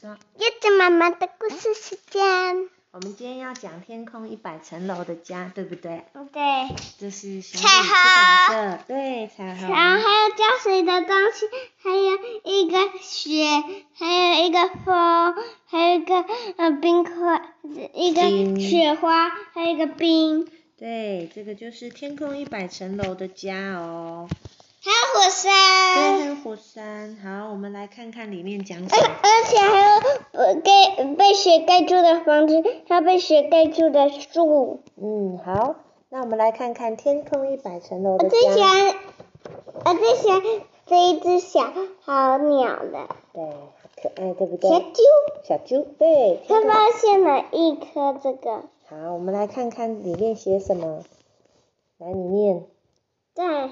说，叶子妈妈的故事时间。我们今天要讲《天空一百层楼的家》，对不对？对。这是彩虹。对，彩虹。然后还有浇水的东西，还有一个雪，还有一个风，还有一个呃冰块，一个雪花，还有一个冰。对，这个就是天空一百层楼的家哦。还有火山。对，还有火山。好，我们来看看里面讲什么。而且还有呃盖被雪盖住的房子，还有被雪盖住的树。嗯，好，那我们来看看天空一百层楼的家。我最喜欢，我最喜欢这一只小好鸟的。对，可爱，对不对？小猪。小猪，对。他发现了一颗这个。好，我们来看看里面写什么。来，你念。对。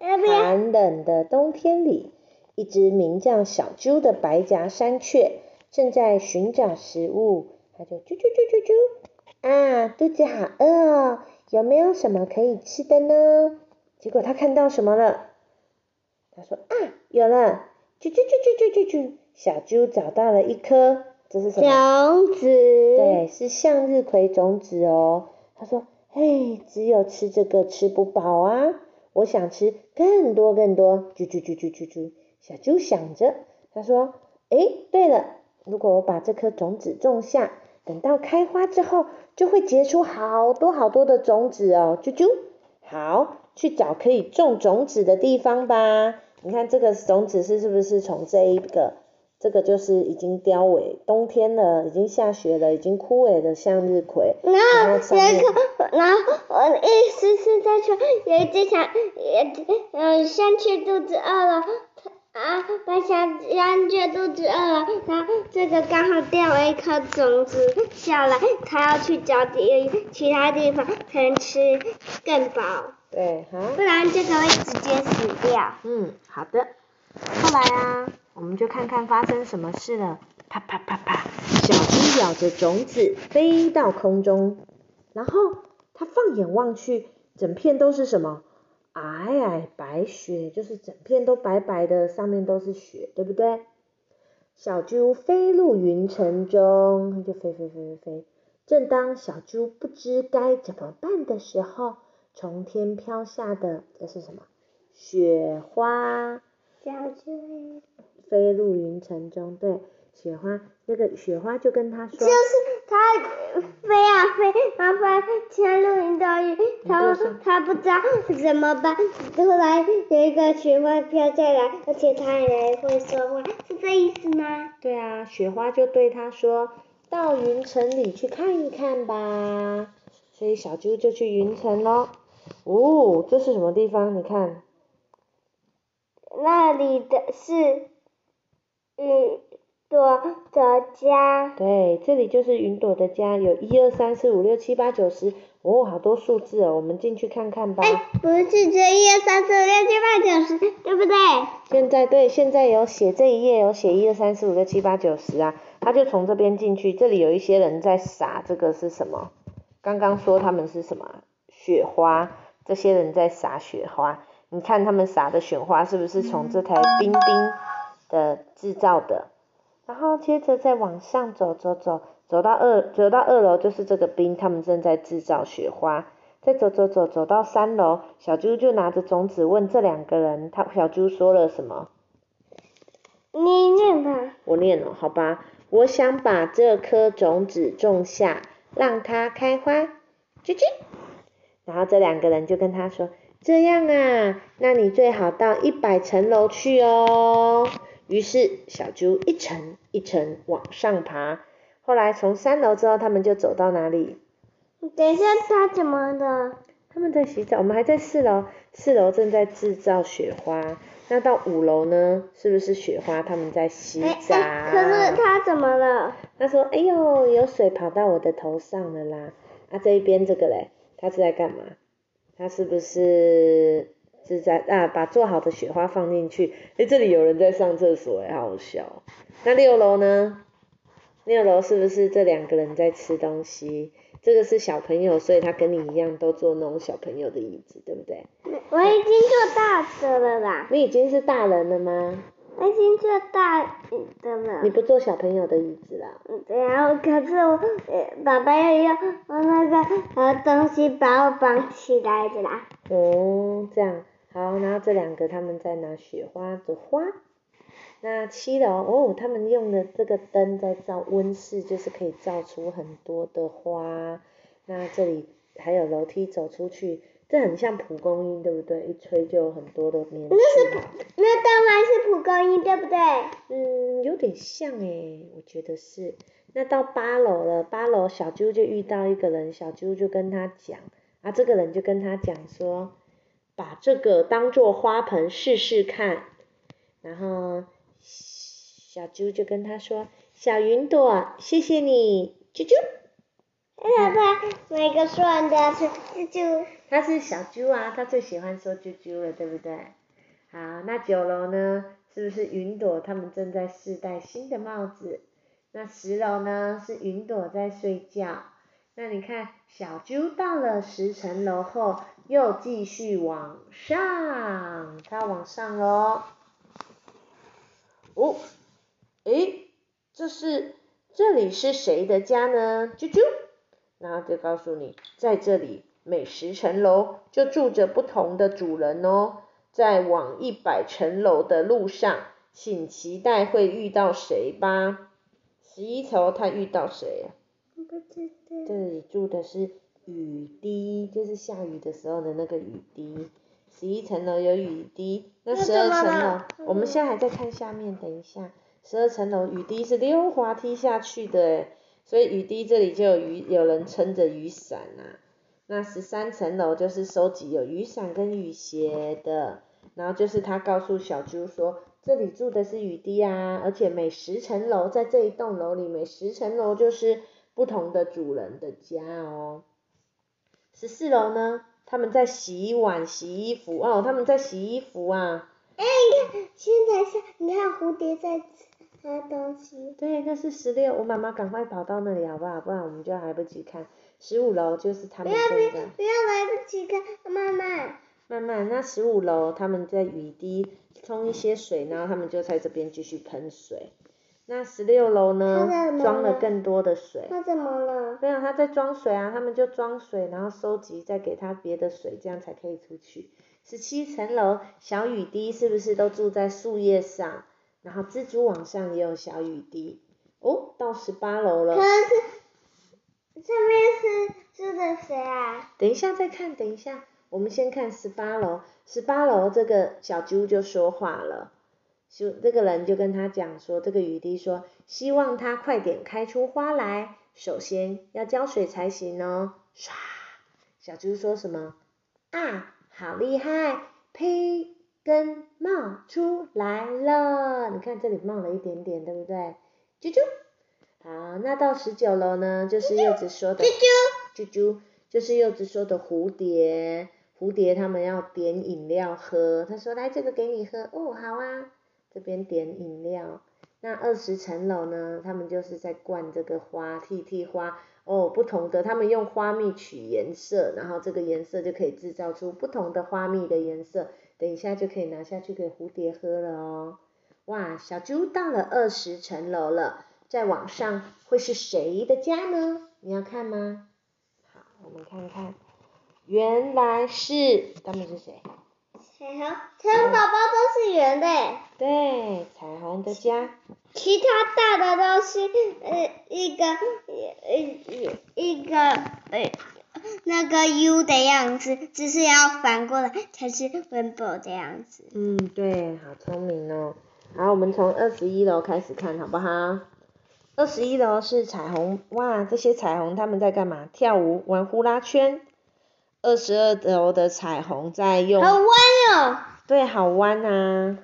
寒冷的冬天里，一只名叫小猪的白颊山雀正在寻找食物。它就啾啾啾啾啾，啊，肚子好饿哦，有没有什么可以吃的呢？结果它看到什么了？它说啊，有了，啾啾啾啾啾啾啾，小猪找到了一颗，这是什么？种子。对，是向日葵种子哦。它说，嘿，只有吃这个吃不饱啊。我想吃更多更多，啾啾啾啾啾啾。小猪想着，他说：“哎，对了，如果我把这颗种子种下，等到开花之后，就会结出好多好多的种子哦。”啾啾，好，去找可以种种子的地方吧。你看这个种子是是不是从这一个？这个就是已经凋萎，冬天了，已经下雪了，已经枯萎的向日葵。然后有一个，然后我的意思是在说，有一只小，呃，山雀肚子饿了，啊，把小山雀肚子饿了，然后这个刚好掉了一颗种子下来，它要去找地其他地方才能吃更饱。对，好。不然这个会直接死掉。嗯，好的。后来啊。我们就看看发生什么事了。啪啪啪啪，小猪咬着种子飞到空中，然后它放眼望去，整片都是什么？皑皑白雪，就是整片都白白的，上面都是雪，对不对？小猪飞入云层中，它就飞飞飞飞飞。正当小猪不知该怎么办的时候，从天飘下的这是什么？雪花。小猪。飞入云层中，对，雪花，那个雪花就跟他说，就是他飞啊飞，然后潜入云朵里，他他不知道怎么办，突然有一个雪花飘下来，而且他还会说话，是这意思吗？对啊，雪花就对他说，到云层里去看一看吧，所以小猪就去云层喽。哦，这是什么地方？你看，那里的是。云朵的家。对，这里就是云朵的家，有一二三四五六七八九十，哦，好多数字哦，我们进去看看吧。哎，不是这一二三四五六七八九十，对不对？现在对，现在有写这一页有写一二三四五六七八九十啊，他就从这边进去，这里有一些人在撒，这个是什么？刚刚说他们是什么？雪花，这些人在撒雪花，你看他们撒的雪花是不是从这台冰冰？的制造的，然后接着再往上走走走，走到二走到二楼就是这个冰，他们正在制造雪花。再走走走走到三楼，小猪就拿着种子问这两个人，他小猪说了什么？你念吧。我念了，好吧。我想把这颗种子种下，让它开花。啾啾。然后这两个人就跟他说：“这样啊，那你最好到一百层楼去哦。”于是小猪一层一层往上爬，后来从三楼之后，他们就走到哪里？等一下，他怎么了？他们在洗澡，我们还在四楼，四楼正在制造雪花。那到五楼呢？是不是雪花？他们在洗澡。可是他怎么了？他说：“哎呦，有水跑到我的头上了啦！”啊，这一边这个嘞，他是在干嘛？他是不是？是在啊，把做好的雪花放进去。哎，这里有人在上厕所，哎，好笑。那六楼呢？六楼是不是这两个人在吃东西？这个是小朋友，所以他跟你一样都坐那种小朋友的椅子，对不对？我已经坐大的了啦。你已经是大人了吗？我已经坐大的了。你不坐小朋友的椅子啦？嗯对啊，可是我呃爸爸要用用那个呃东西把我绑起来的啦。哦，这样好，然后这两个他们在拿雪花的花。那七楼哦，他们用的这个灯在照温室，就是可以照出很多的花。那这里还有楼梯走出去，这很像蒲公英，对不对？一吹就有很多的棉絮嘛。那当然是蒲公英，对不对？嗯，有点像诶，我觉得是。那到八楼了，八楼小猪就遇到一个人，小猪就跟他讲，啊，这个人就跟他讲说，把这个当做花盆试试看。然后小猪就跟他说，小云朵，谢谢你，啾啾。爸爸，每个说完都要说啾啾。他是小猪啊，他最喜欢说啾啾了，对不对？好，那九楼呢？是不是云朵他们正在试戴新的帽子？那十楼呢？是云朵在睡觉。那你看，小猪到了十层楼后，又继续往上，它往上喽。哦，诶，这是这里是谁的家呢？啾啾，然后就告诉你，在这里每十层楼就住着不同的主人哦。在往一百层楼的路上，请期待会遇到谁吧。十一层他遇到谁啊？不知道。这里住的是雨滴，就是下雨的时候的那个雨滴。十一层楼有雨滴，那十二层楼，我们现在还在看下面，等一下，十二层楼雨滴是溜滑梯下去的诶，所以雨滴这里就有雨，有人撑着雨伞啊。那十三层楼就是收集有雨伞跟雨鞋的，然后就是他告诉小猪说，这里住的是雨滴啊，而且每十层楼在这一栋楼里，每十层楼就是不同的主人的家哦。十四楼呢，他们在洗碗、洗衣服哦，他们在洗衣服啊。哎，你看，现在是，你看蝴蝶在吃东西。对，那是十六，我妈妈赶快跑到那里好不好？不然我们就来不及看。十五楼就是他们不要不要。不要来不及看，慢慢。慢慢，那十五楼他们在雨滴冲一些水，然后他们就在这边继续喷水。那十六楼呢装了更多的水。他怎么了？没有，他在装水啊，他们就装水，然后收集，再给他别的水，这样才可以出去。十七层楼，小雨滴是不是都住在树叶上？然后蜘蛛网上也有小雨滴。哦，到十八楼了可。是上面是住的谁啊？等一下再看，等一下，我们先看十八楼。十八楼这个小猪就说话了，就这个人就跟他讲说，这个雨滴说，希望它快点开出花来，首先要浇水才行哦。唰，小猪说什么？啊，好厉害，呸，根冒出来了。你看这里冒了一点点，对不对？啾啾。好，那到十九楼呢，就是柚子说的。啾啾。啾啾，就是柚子说的蝴蝶，蝴蝶他们要点饮料喝，他说来这个给你喝，哦好啊，这边点饮料。那二十层楼呢，他们就是在灌这个花，替替花，哦不同的，他们用花蜜取颜色，然后这个颜色就可以制造出不同的花蜜的颜色，等一下就可以拿下去给蝴蝶喝了哦。哇，小猪到了二十层楼了，再往上会是谁的家呢？你要看吗？好，我们看看，原来是他们是谁？彩虹，彩虹宝宝都是圆的耶，对，彩虹的家。其他大的都是呃一个呃一一个呃那个 U 的样子，只是要反过来才是 rainbow 的样子。嗯，对，好聪明哦。好，我们从二十一楼开始看好不好？二十一楼是彩虹，哇，这些彩虹他们在干嘛？跳舞，玩呼啦圈。二十二楼的彩虹在用，好弯哦，对，好弯啊。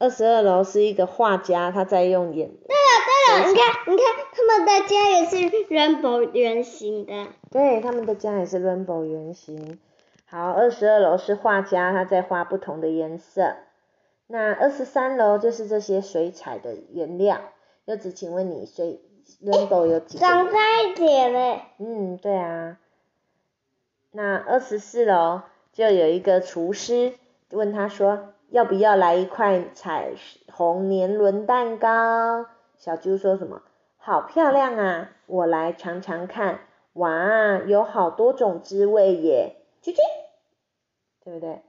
二十二楼是一个画家，他在用眼，对了对了，你看你看他们的家也是 rainbow 圆形的。对，他们的家也是 rainbow 圆形。好，二十二楼是画家，他在画不同的颜色。那二十三楼就是这些水彩的原料。柚子，请问你水 rainbow 有几个？长在一点嘞，嗯，对啊。那二十四楼就有一个厨师问他说：“要不要来一块彩虹年轮蛋糕？小猪说什么？好漂亮啊！我来尝尝看。哇，有好多种滋味耶！啾啾，对不对？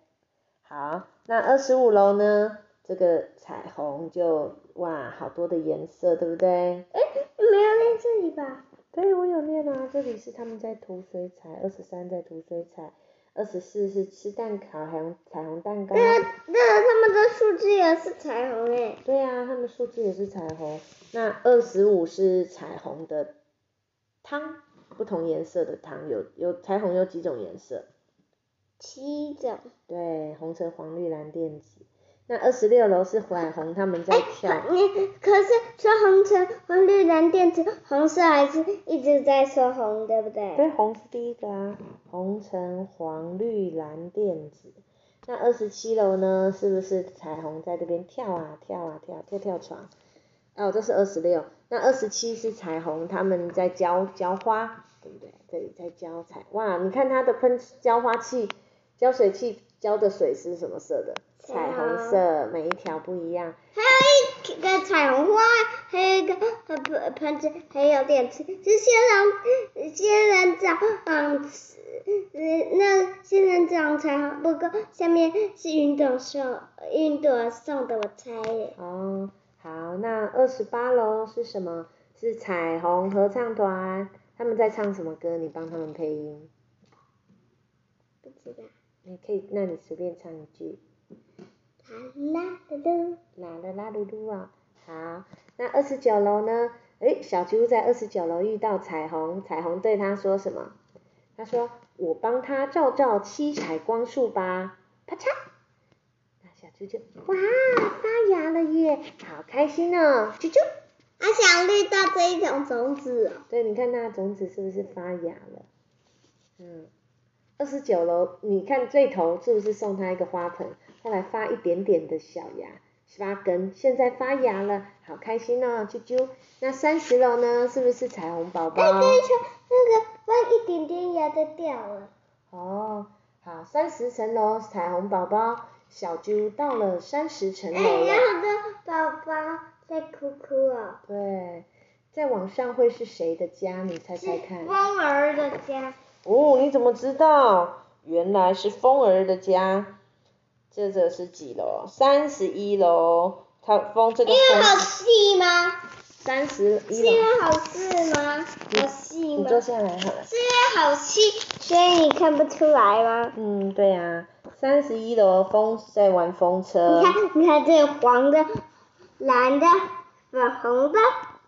好，那二十五楼呢？这个彩虹就哇，好多的颜色，对不对？哎，没有在这里吧？对，我有念啊，这里是他们在涂水彩，二十三在涂水彩，二十四是吃蛋糕，还有彩虹蛋糕。对啊，对啊，他们的数字也是彩虹诶。对啊，他们数字也是彩虹。那二十五是彩虹的汤，不同颜色的汤，有有彩虹有几种颜色？七种。对，红橙黄绿蓝靛紫。那二十六楼是彩虹，他们在跳。你可是说红橙黄绿蓝靛紫，红色还是一直在说红，对不对？对，红是第一个啊，红橙黄绿蓝靛紫。那二十七楼呢，是不是彩虹在这边跳啊跳啊跳，跳跳床？哦，这是二十六。那二十七是彩虹，他们在浇浇花，对不对？这里在浇彩，哇，你看它的喷浇花器、浇水器浇的水是什么色的？彩虹色，每一条不一样。还有一个彩虹花，还有一个盆盆子，还有电池。是仙人仙人掌，嗯，那仙人掌彩虹不过下面是云朵送云朵送的，我猜耶。哦，好，那二十八楼是什么？是彩虹合唱团，他们在唱什么歌？你帮他们配音。不知道。你可以，那你随便唱一句。啦啦噜噜，啦啦啦噜噜啊，好，那二十九楼呢？诶，小猪在二十九楼遇到彩虹，彩虹对他说什么？他说：“我帮他照照七彩光束吧。”啪嚓，那小猪就哇发芽了耶，好开心哦，啾啾。他想绿到这一种种子。对，你看那种子是不是发芽了？嗯，二十九楼，你看这头是不是送他一个花盆？后来发一点点的小芽，发根，现在发芽了，好开心哦，啾啾。那三十楼呢？是不是彩虹宝宝？那个发一点点芽就掉了。哦，好，三十层楼彩虹宝宝，小猪到了三十层楼了。有好多宝宝在哭哭哦。对，再往上会是谁的家？你猜猜看。风儿的家。哦，你怎么知道？原来是风儿的家。这个是几楼？三十一楼。它风这个风。因为好细吗？三十一楼。是因为好细吗？好细吗？你坐下来好了。是因为好细，所以你看不出来吗？嗯，对呀。三十一楼风在玩风车。你看，你看这黄的、蓝的、粉红的。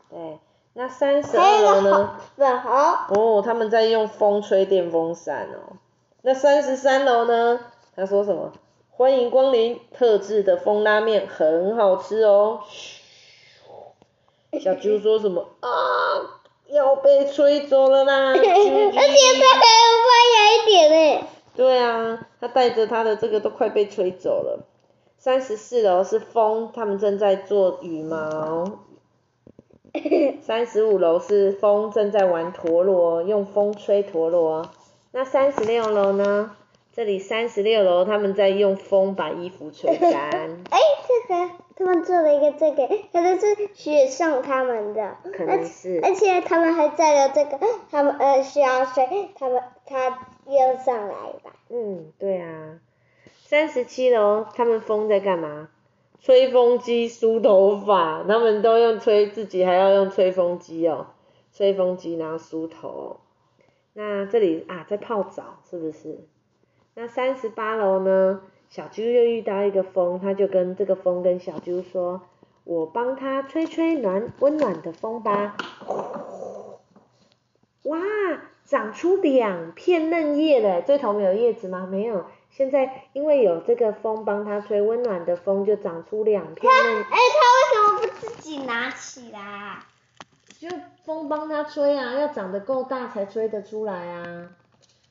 对，那三十二楼呢？粉红。哦，他们在用风吹电风扇哦。那三十三楼呢？他说什么？欢迎光临，特制的风拉面很好吃哦。小猪说什么 啊？要被吹走了啦！而且它还有发芽一点呢。对啊，他带着他的这个都快被吹走了。三十四楼是风，他们正在做羽毛。三十五楼是风，正在玩陀螺，用风吹陀螺。那三十六楼呢？这里三十六楼，他们在用风把衣服吹干。哎，这个他们做了一个这个，可能是雪送他们的。可能是。而且他们还在了这个，他们呃需要水，他们他又上来吧。嗯，对啊。三十七楼，他们风在干嘛？吹风机梳头发，他们都用吹，自己还要用吹风机哦。吹风机然后梳头。那这里啊，在泡澡，是不是？那三十八楼呢？小猪又遇到一个风，他就跟这个风跟小猪说：“我帮他吹吹暖温暖的风吧。”哇，长出两片嫩叶了。这头没有叶子吗？没有。现在因为有这个风帮它吹温暖的风，就长出两片嫩。哎，他为什么不自己拿起来？就风帮它吹啊，要长得够大才吹得出来啊。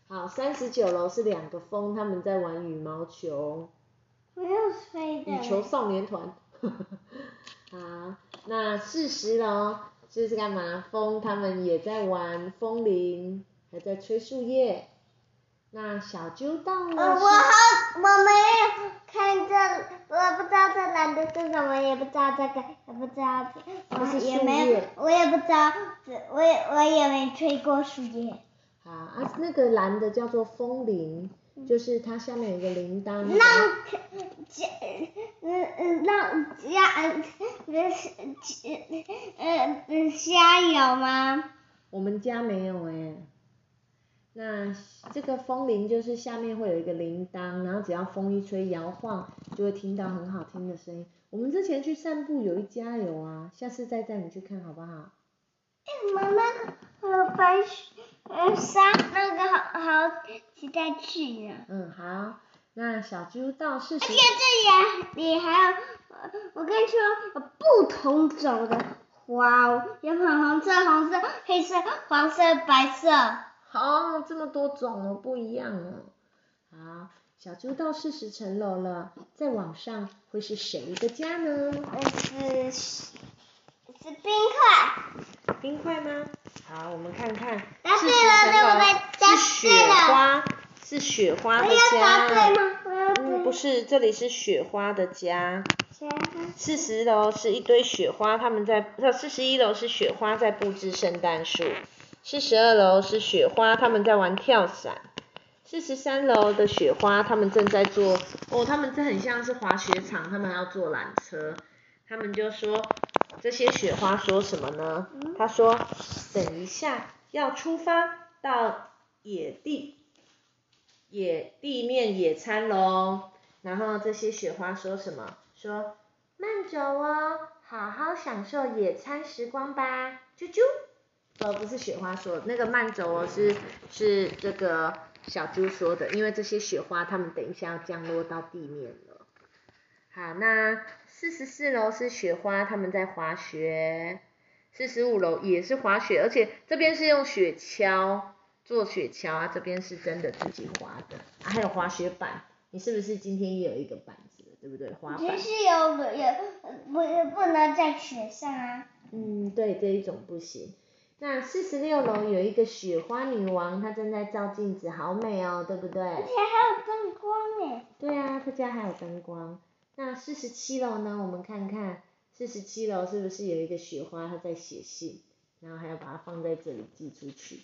好，三十九楼是两个风，他们在玩羽毛球。我要吹的。羽球少年团。好，那四十楼这是干嘛？风他们也在玩风铃，还在吹树叶。那小猪到了。我好，我没有看这，我不知道这蓝的是什么，也不知道这个，也不知道这，这是也没有，我也不知道，这我也我也没吹过树叶。好啊，那个蓝的叫做风铃，就是它下面有一个铃铛。让家，嗯嗯，让家，嗯嗯嗯，家有吗？我们家没有哎。那这个风铃就是下面会有一个铃铛，然后只要风一吹摇晃，就会听到很好听的声音。我们之前去散步有一家有啊，下次再带你去看好不好？哎妈妈，呃，白雪，呃，沙那个好好期待去呀。嗯，好，那小猪到四十而且。这里你还有，呃我跟你说，有不同种的花哦，有粉红色、红色、黑色、黄色、白色。好，这么多种哦，不一样哦。好，小猪到四十层楼了，在往上会是谁的家呢？呃，是是冰块。冰块吗？好，我们看看，答对四十层了对不楼对是雪花，是雪花的我要答对家。吗？嗯，不是，这里是雪花的家。谁四十楼是一堆雪花，他们在，呃，四十一楼是雪花在布置圣诞树，四十二楼是雪花，他们在玩跳伞，四十三楼的雪花，他们正在做，哦，他们这很像是滑雪场，他们要坐缆车，他们就说，这些雪花说什么呢？他说，等一下要出发到野地，野地面野餐喽。然后这些雪花说什么？说慢走哦，好好享受野餐时光吧，啾啾。呃，不是雪花说，那个慢走哦是是这个小猪说的，因为这些雪花它们等一下要降落到地面了。好，那四十四楼是雪花，他们在滑雪。四十五楼也是滑雪，而且这边是用雪橇做雪橇啊，这边是真的自己滑的啊，还有滑雪板。你是不是今天也有一个板子，对不对？滑板。其实有有不不能在雪上啊。嗯，对，这一种不行。那四十六楼有一个雪花女王，她正在照镜子，好美哦，对不对？而且还有灯光哎。对啊，她家还有灯光。那四十七楼呢？我们看看，四十七楼是不是有一个雪花，她在写信，然后还要把它放在这里寄出去。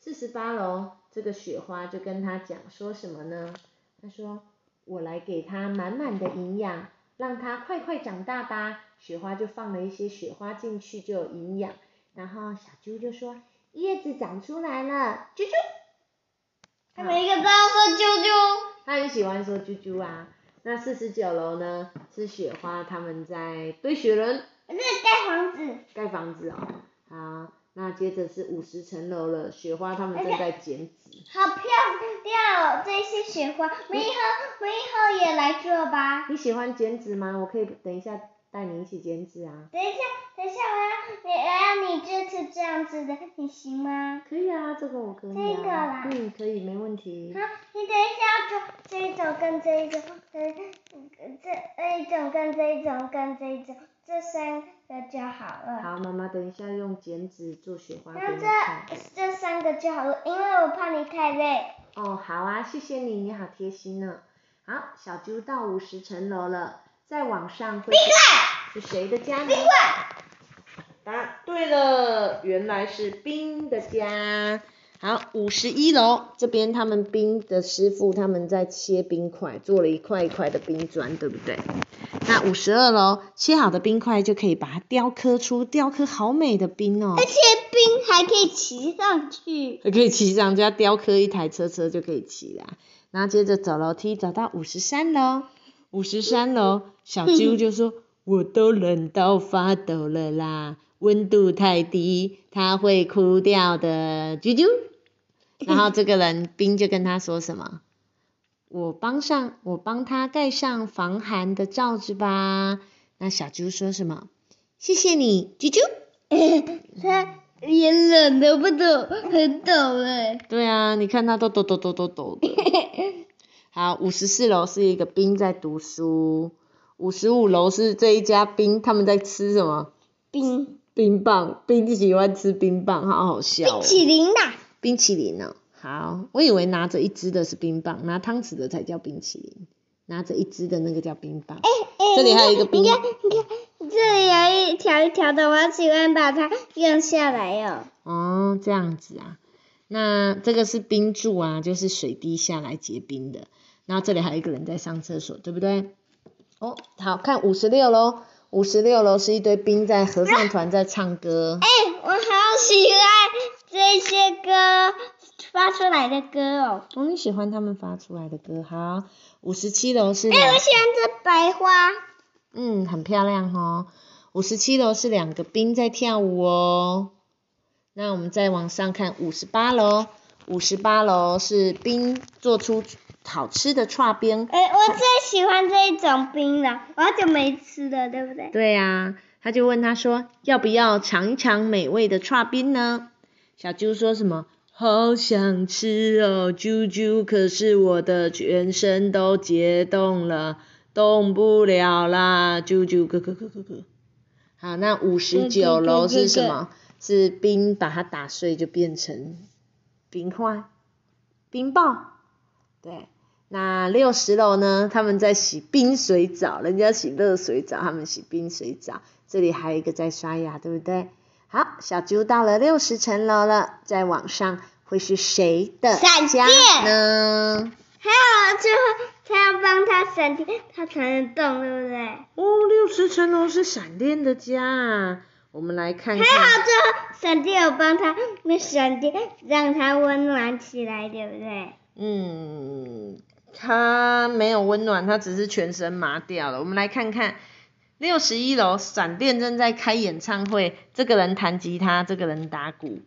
四十八楼这个雪花就跟她讲说什么呢？她说：“我来给它满满的营养，让它快快长大吧。”雪花就放了一些雪花进去，就有营养。然后小猪就说：“叶子长出来了，啾啾。”他们一个都要说啾啾。他很喜欢说啾啾啊。那四十九楼呢是雪花，他们在堆雪人，这是盖房子。盖房子哦。好，那接着是五十层楼了，雪花他们正在剪纸。好漂亮哦，这些雪花，我们以后我以后也来做吧。你喜欢剪纸吗？我可以等一下带你一起剪纸啊。等一下，等一下，我要你我要你这次这样子的，你行吗？可以啊，这个我可以、啊。这个啦嗯，可以，没问题。好，你等一下要做这一种跟这一种，跟，这这一种跟这一种跟这一种，这三个就好了。好，妈妈等一下用剪纸做雪花给那你看。这这三个就好了，因为我怕你太累。哦，好啊，谢谢你，你好贴心呢。好，小猪到五十层楼了，再往上会是是谁的家呢？答对了，原来是冰的家。好，五十一楼这边他们冰的师傅他们在切冰块，做了一块一块的冰砖，对不对？那五十二楼切好的冰块就可以把它雕刻出雕刻好美的冰哦。而且冰还可以骑上去。还可以骑上，去要雕刻一台车车就可以骑啦。然后接着走楼梯走到五十三楼，五十三楼小 猪就说：“我都冷到发抖了啦，温度太低，它会哭掉的。”啾啾。然后这个人冰就跟他说什么？我帮上，我帮他盖上防寒的罩子吧。那小猪说什么？谢谢你，啾啾。他连冷都不抖，很抖哎。对啊，你看他都抖抖抖抖抖的。好，五十四楼是一个冰在读书，五十五楼是这一家冰，他们在吃什么？冰冰棒，冰喜欢吃冰棒，好好笑、哦。冰淇淋啦。冰淇淋哦，好，我以为拿着一支的是冰棒，拿汤匙的才叫冰淇淋。拿着一支的那个叫冰棒。哎哎，这里还有一个冰你看你看，这里有一条一条的，我喜欢把它用下来哦。哦，这样子啊。那这个是冰柱啊，就是水滴下来结冰的。然后这里还有一个人在上厕所，对不对？哦，好看五十六楼，五十六楼是一堆冰在合唱团在唱歌。哎，我好喜欢这些歌发出来的歌哦。哦，你喜欢他们发出来的歌？好，五十七楼是我喜欢这白花。嗯，很漂亮哦。五十七楼是两个冰在跳舞哦。那我们再往上看五十八楼，五十八楼是冰做出好吃的串冰。哎，我最喜欢这一种冰了，我好久没吃了，对不对？对呀、他就问他说，要不要尝一尝美味的串冰呢？小猪说什么？好想吃哦，啾啾，可是我的全身都结冻了，动不了啦，啾啾，咯咯咯咯咯。好，那五十九楼是什么？是冰把它打碎就变成冰块、冰棒。对，那六十楼呢？他们在洗冰水澡，人家洗热水澡，他们洗冰水澡。这里还有一个在刷牙，对不对？好，小猪到了六十层楼了，在往上会是谁的闪家电呢？还有最后他要帮他闪电，他才能动，对不对？哦，六十层楼是闪电的家啊。我们来看还。好最后闪电有帮他那闪电让他温暖起来，对不对？嗯，它没有温暖，它只是全身麻掉了。我们来看看六十一楼，闪电正在开演唱会，这个人弹吉他，这个人打鼓。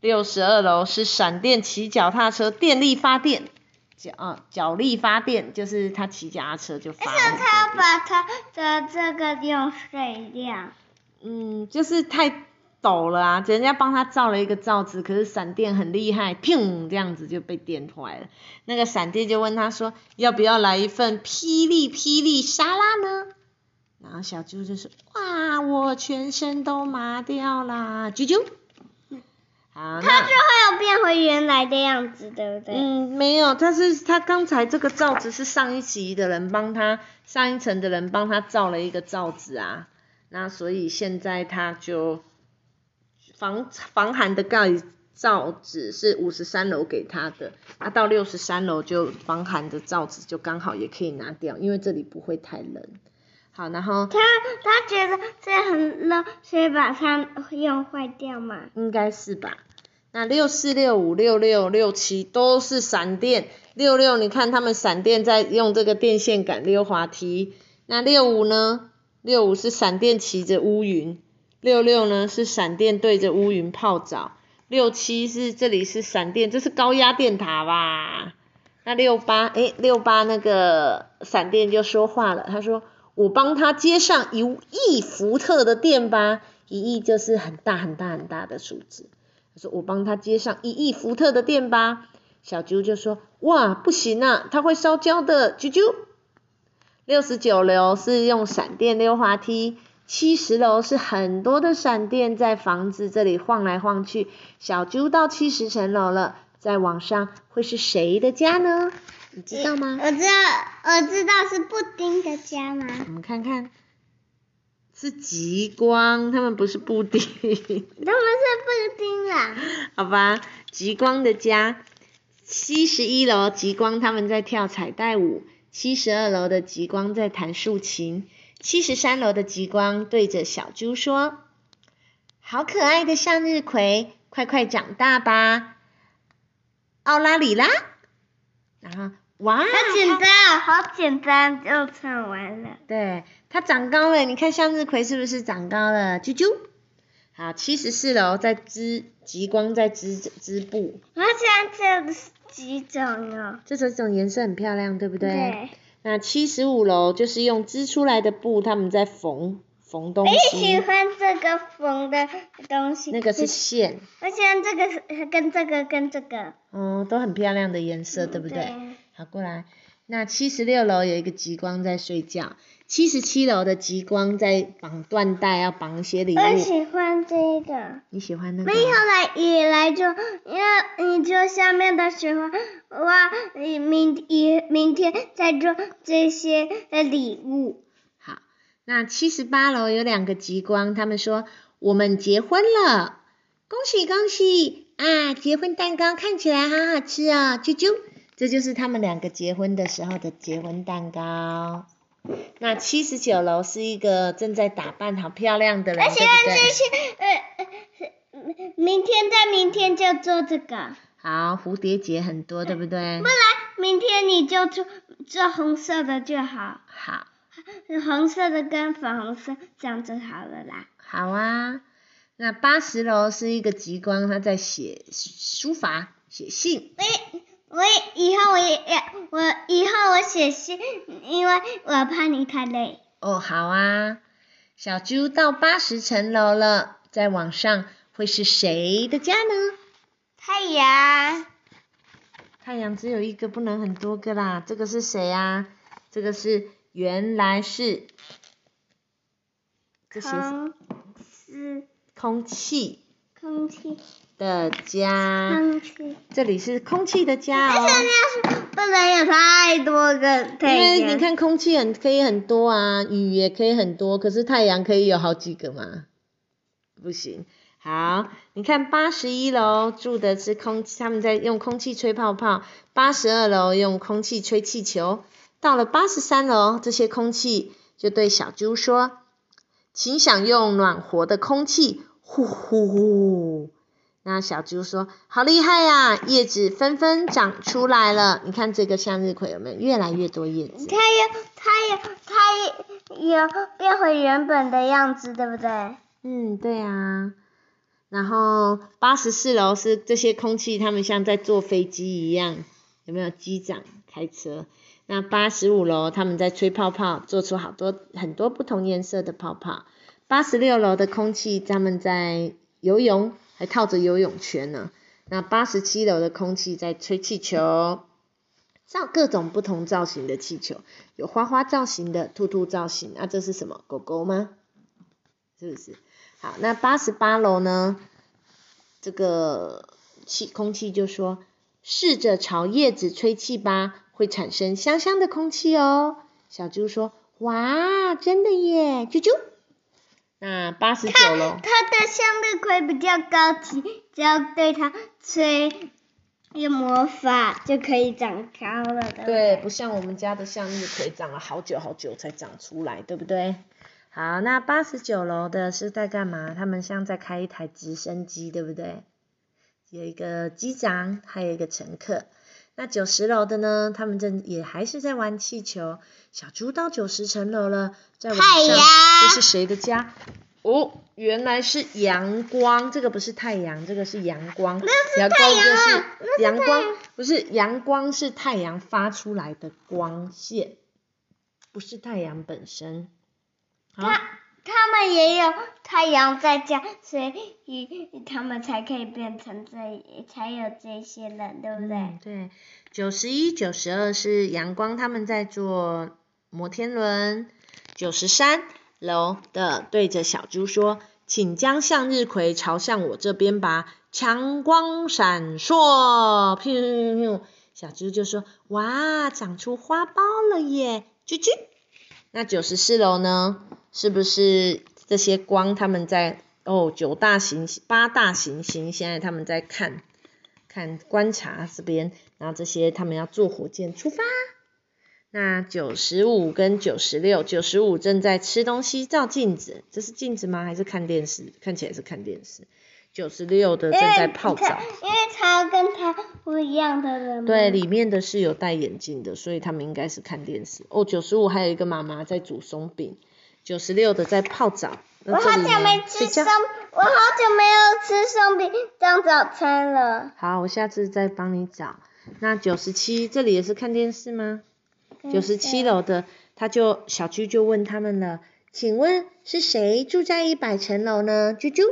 六十二楼是闪电骑脚踏车，电力发电，脚啊脚力发电，就是他骑脚踏车就发但是他要把他的这个用水量，嗯，就是太陡了啊，人家帮他造了一个罩子，可是闪电很厉害，砰这样子就被电坏了。那个闪电就问他说，要不要来一份霹雳霹雳沙拉呢？然后小猪就说，哇，我全身都麻掉啦，啾啾。好，他那就会有变回原来的样子，对不对？嗯，没有，但是他刚才这个罩子是上一集的人帮他，上一层的人帮他造了一个罩子啊，那所以现在他就防防寒的盖罩子是五十三楼给他的，那到六十三楼就防寒的罩子就刚好也可以拿掉，因为这里不会太冷。好，然后他他觉得这很热，所以把它用坏掉嘛。应该是吧？那六四六五六六六七都是闪电，六六你看他们闪电在用这个电线杆溜滑梯，那六五呢？六五是闪电骑着乌云，六六呢是闪电对着乌云泡澡，六七是这里是闪电，这是高压电塔吧？那六八诶，六八那个闪电就说话了，他说我帮他接上一亿伏特的电吧，一亿就是很大很大很大的数字。他说我帮他接上一亿伏特的电吧。小猪就说哇不行啊，它会烧焦的，啾啾。六十九楼是用闪电溜滑梯，七十楼是很多的闪电在房子这里晃来晃去。小猪到七十层楼了，再往上会是谁的家呢？你知道吗？我知道，我知道是布丁的家吗？我们看看，是极光，他们不是布丁。他们是布丁啦。好吧，极光的家，七十一楼极光他们在跳彩带舞，七十二楼的极光在弹竖琴，七十三楼的极光对着小猪说：“好可爱的向日葵，快快长大吧，奥拉里拉。”然后，哇，好简单，好简单就唱完了。对，它长高了，你看向日葵是不是长高了？啾啾。好，七十四楼在织极光在织织布，我喜欢这几种哦。这这种颜色很漂亮，对不对？对。那七十五楼就是用织出来的布，他们在缝缝东我也喜。欢这个缝的东西。那个是线，我喜欢这个跟这个跟这个。嗯，都很漂亮的颜色，对不对？对好，过来。那七十六楼有一个极光在睡觉，七十七楼的极光在绑缎带，要绑一些礼物。我喜欢这个。你喜欢那个？没有来，你来就，因为你做下面的时候，哇，你明你明天再做这些礼物。好，那七十八楼有两个极光，他们说我们结婚了，恭喜恭喜啊！结婚蛋糕看起来好好吃哦，啾啾，这就是他们两个结婚的时候的结婚蛋糕。那七十九楼是一个正在打扮好漂亮的人，对不对？这些呃，明天再明天就做这个。好，蝴蝶结很多，对不对？不然明天你就做做红色的就好。好。红色的跟粉红色这样就好了啦。好啊。那八十楼是一个极光，他在写书法、写信。我以后我也我以后我写信，因为我怕你太累。哦，好啊。小猪到八十层楼了，在往上会是谁的家呢？太阳。太阳只有一个，不能很多个啦。这个是谁啊？这个是原来是。这些是空气。空气。的家，这里是空气的家哦。不能有太多个，因为你看空气很可以很多啊，雨也可以很多，可是太阳可以有好几个嘛？不行。好，你看八十一楼住的是空气，他们在用空气吹泡泡；八十二楼用空气吹气球。到了八十三楼，这些空气就对小猪说：“请享用暖和的空气。”呼呼呼。那小猪说：“好厉害呀，叶子纷纷长出来了。你看这个向日葵有没有越来越多叶子？它有，它有，它有变回原本的样子，对不对？”嗯，对啊。然后八十四楼是这些空气，他们像在坐飞机一样，有没有机长开车？那八十五楼他们在吹泡泡，做出好多很多不同颜色的泡泡。八十六楼的空气他们在游泳。还套着游泳圈呢。那八十七楼的空气在吹气球，造各种不同造型的气球，有花花造型的，兔兔造型。那这是什么？狗狗吗？是不是？好，那八十八楼呢？这个气空气就说，试着朝叶子吹气吧，会产生香香的空气哦。小猪说：哇，真的耶！啾啾。那八十九楼，它的向日葵比较高级，只要对它吹一魔法就可以长高了的。对，不像我们家的向日葵长了好久好久才长出来，对不对？好，那八十九楼的是在干嘛？他们像在开一台直升机，对不对？有一个机长，还有一个乘客。那九十楼的呢？他们正也还是在玩气球。小猪到九十层楼了，在晚上，这是谁的家？哦，原来是阳光。这个不是太阳，这个是阳光。阳光就是阳光，不是阳光是太阳发出来的光线，不是太阳本身。他他们也有太阳在家，所以他们才可以变成这，才有这些人，对不对？对，九十一、九十二是阳光，他们在做摩天轮。九十三楼的对着小猪说：“请将向日葵朝向我这边吧，强光闪烁。”噗噗噗，小猪就说：“哇，长出花苞了耶！”啾啾。那九十四楼呢？是不是这些光他们在哦九大行星八大行星现在他们在看看观察这边，然后这些他们要坐火箭出发。那九十五跟九十六，九十五正在吃东西照镜子，这是镜子吗？还是看电视？看起来是看电视。九十六的正在泡澡，因为他跟他不一样的人。对，里面的是有戴眼镜的，所以他们应该是看电视。哦，九十五还有一个妈妈在煮松饼，九十六的在泡澡。我好久没吃松，我好久没有吃松饼当早餐了。好，我下次再帮你找。那九十七这里也是看电视吗？九十七楼的他就小猪就问他们了，请问是谁住在一百层楼呢？啾啾。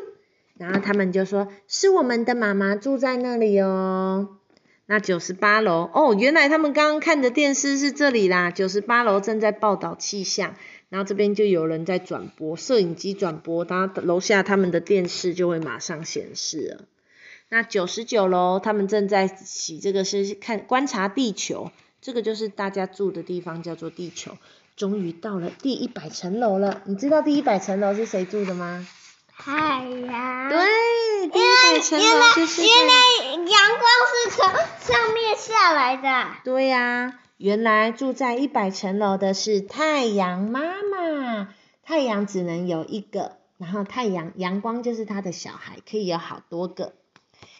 然后他们就说是我们的妈妈住在那里哦。那九十八楼哦，原来他们刚刚看的电视是这里啦。九十八楼正在报道气象，然后这边就有人在转播，摄影机转播，他楼下他们的电视就会马上显示了。那九十九楼他们正在洗，这个是看观察地球，这个就是大家住的地方，叫做地球。终于到了第一百层楼了，你知道第一百层楼是谁住的吗？太阳。对，第一百层楼就是原来阳光是从上面下来的。对呀，原来住在一百层楼的是太阳妈妈。太阳只能有一个，然后太阳阳光就是他的小孩，可以有好多个。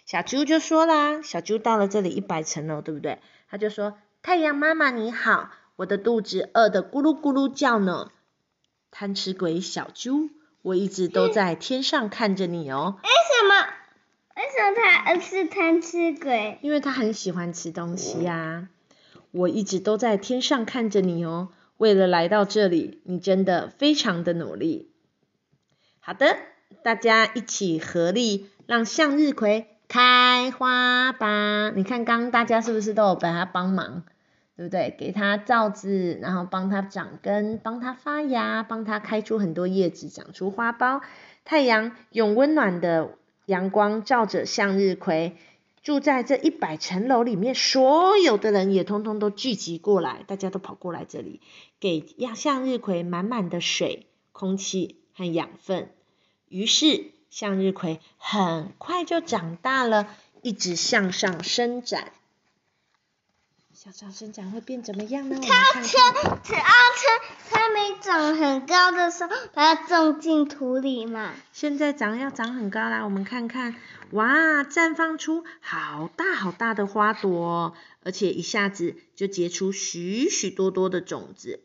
小猪就说啦，小猪到了这里一百层楼，对不对？他就说：“太阳妈妈你好，我的肚子饿得咕噜咕噜叫呢。”贪吃鬼小猪，我一直都在天上看着你哦。为什么？为什么他是贪吃鬼？因为他很喜欢吃东西呀。我一直都在天上看着你哦。为了来到这里，你真的非常的努力。好的，大家一起合力让向日葵开花吧！你看，刚大家是不是都有帮他帮忙，对不对？给他罩子，然后帮他长根，帮他发芽，帮他开出很多叶子，长出花苞。太阳用温暖的阳光照着向日葵。住在这一百层楼里面，所有的人也通通都聚集过来，大家都跑过来这里，给向日葵满满的水、空气和养分。于是向日葵很快就长大了，一直向上伸展。向上伸展会变怎么样呢？它它它它它没长很高的时候，把它种进土里嘛。现在长要长很高啦，我们看看，哇，绽放出好大好大的花朵，而且一下子就结出许许多多的种子。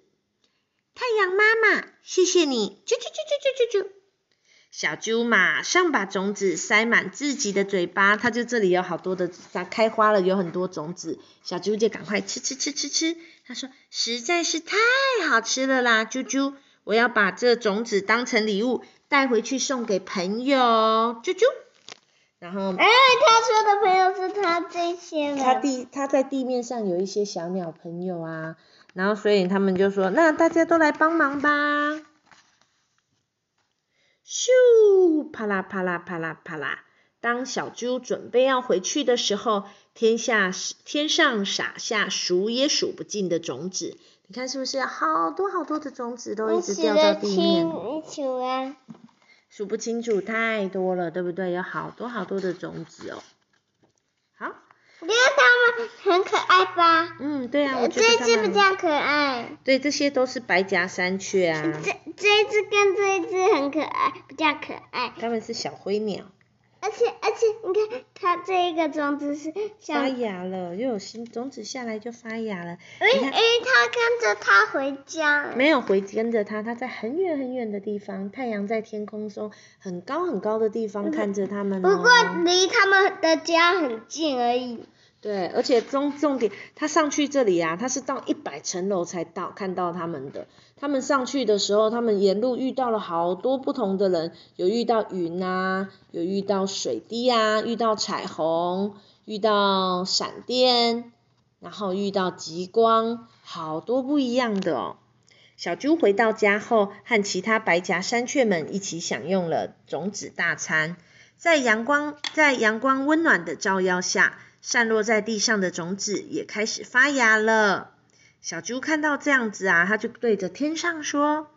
太阳妈妈，谢谢你，啾啾啾啾啾啾啾。小猪马上把种子塞满自己的嘴巴，它就这里有好多的它开花了，有很多种子，小猪就赶快吃吃吃吃吃。他说实在是太好吃了啦，啾啾，我要把这种子当成礼物带回去送给朋友，啾啾。然后，哎，他说的朋友是他这些他地他在地面上有一些小鸟朋友啊，然后所以他们就说，那大家都来帮忙吧。咻，啪啦啪啦啪啦啪啦！当小猪准备要回去的时候，天下天上洒下数也数不尽的种子。你看是不是好多好多的种子都一直掉到地面？数不清楚，太多了，对不对？有好多好多的种子哦。好。你看它们很可爱吧？嗯，对啊，我觉得这只比较可爱。对，这些都是白颊山雀啊。这这一只跟这一只很可爱，比较可爱。它们是小灰鸟。而且而且，你看它这一个种子是发芽了，又有新种子下来就发芽了。哎哎，它跟着它回家。没有回跟着它，它在很远很远的地方，太阳在天空中很高很高的地方看着它们。不过离他们的家很近而已。对，而且重重点，他上去这里啊，他是到一百层楼才到看到他们的。他们上去的时候，他们沿路遇到了好多不同的人，有遇到云啊，有遇到水滴啊，遇到彩虹，遇到闪电，然后遇到极光，好多不一样的哦。小猪回到家后，和其他白颊山雀们一起享用了种子大餐，在阳光在阳光温暖的照耀下。散落在地上的种子也开始发芽了。小猪看到这样子啊，它就对着天上说：“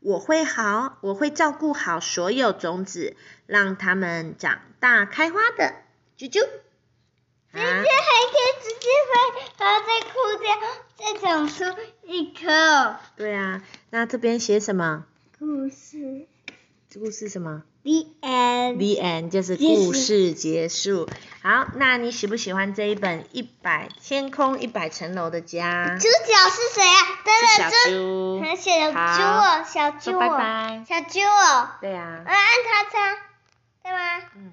我会好，我会照顾好所有种子，让它们长大开花的。”啾啾。直接还可以直接飞，然后再枯掉，再长出一颗。对啊，那这边写什么？故事。这故事什么？The end. The end 就是故事结束。好，那你喜不喜欢这一本《一百天空一百层楼的家》？主角是谁啊？小猪。小猪哦，小猪哦，拜拜。小猪哦。对啊。我要按叉叉，对吗？嗯。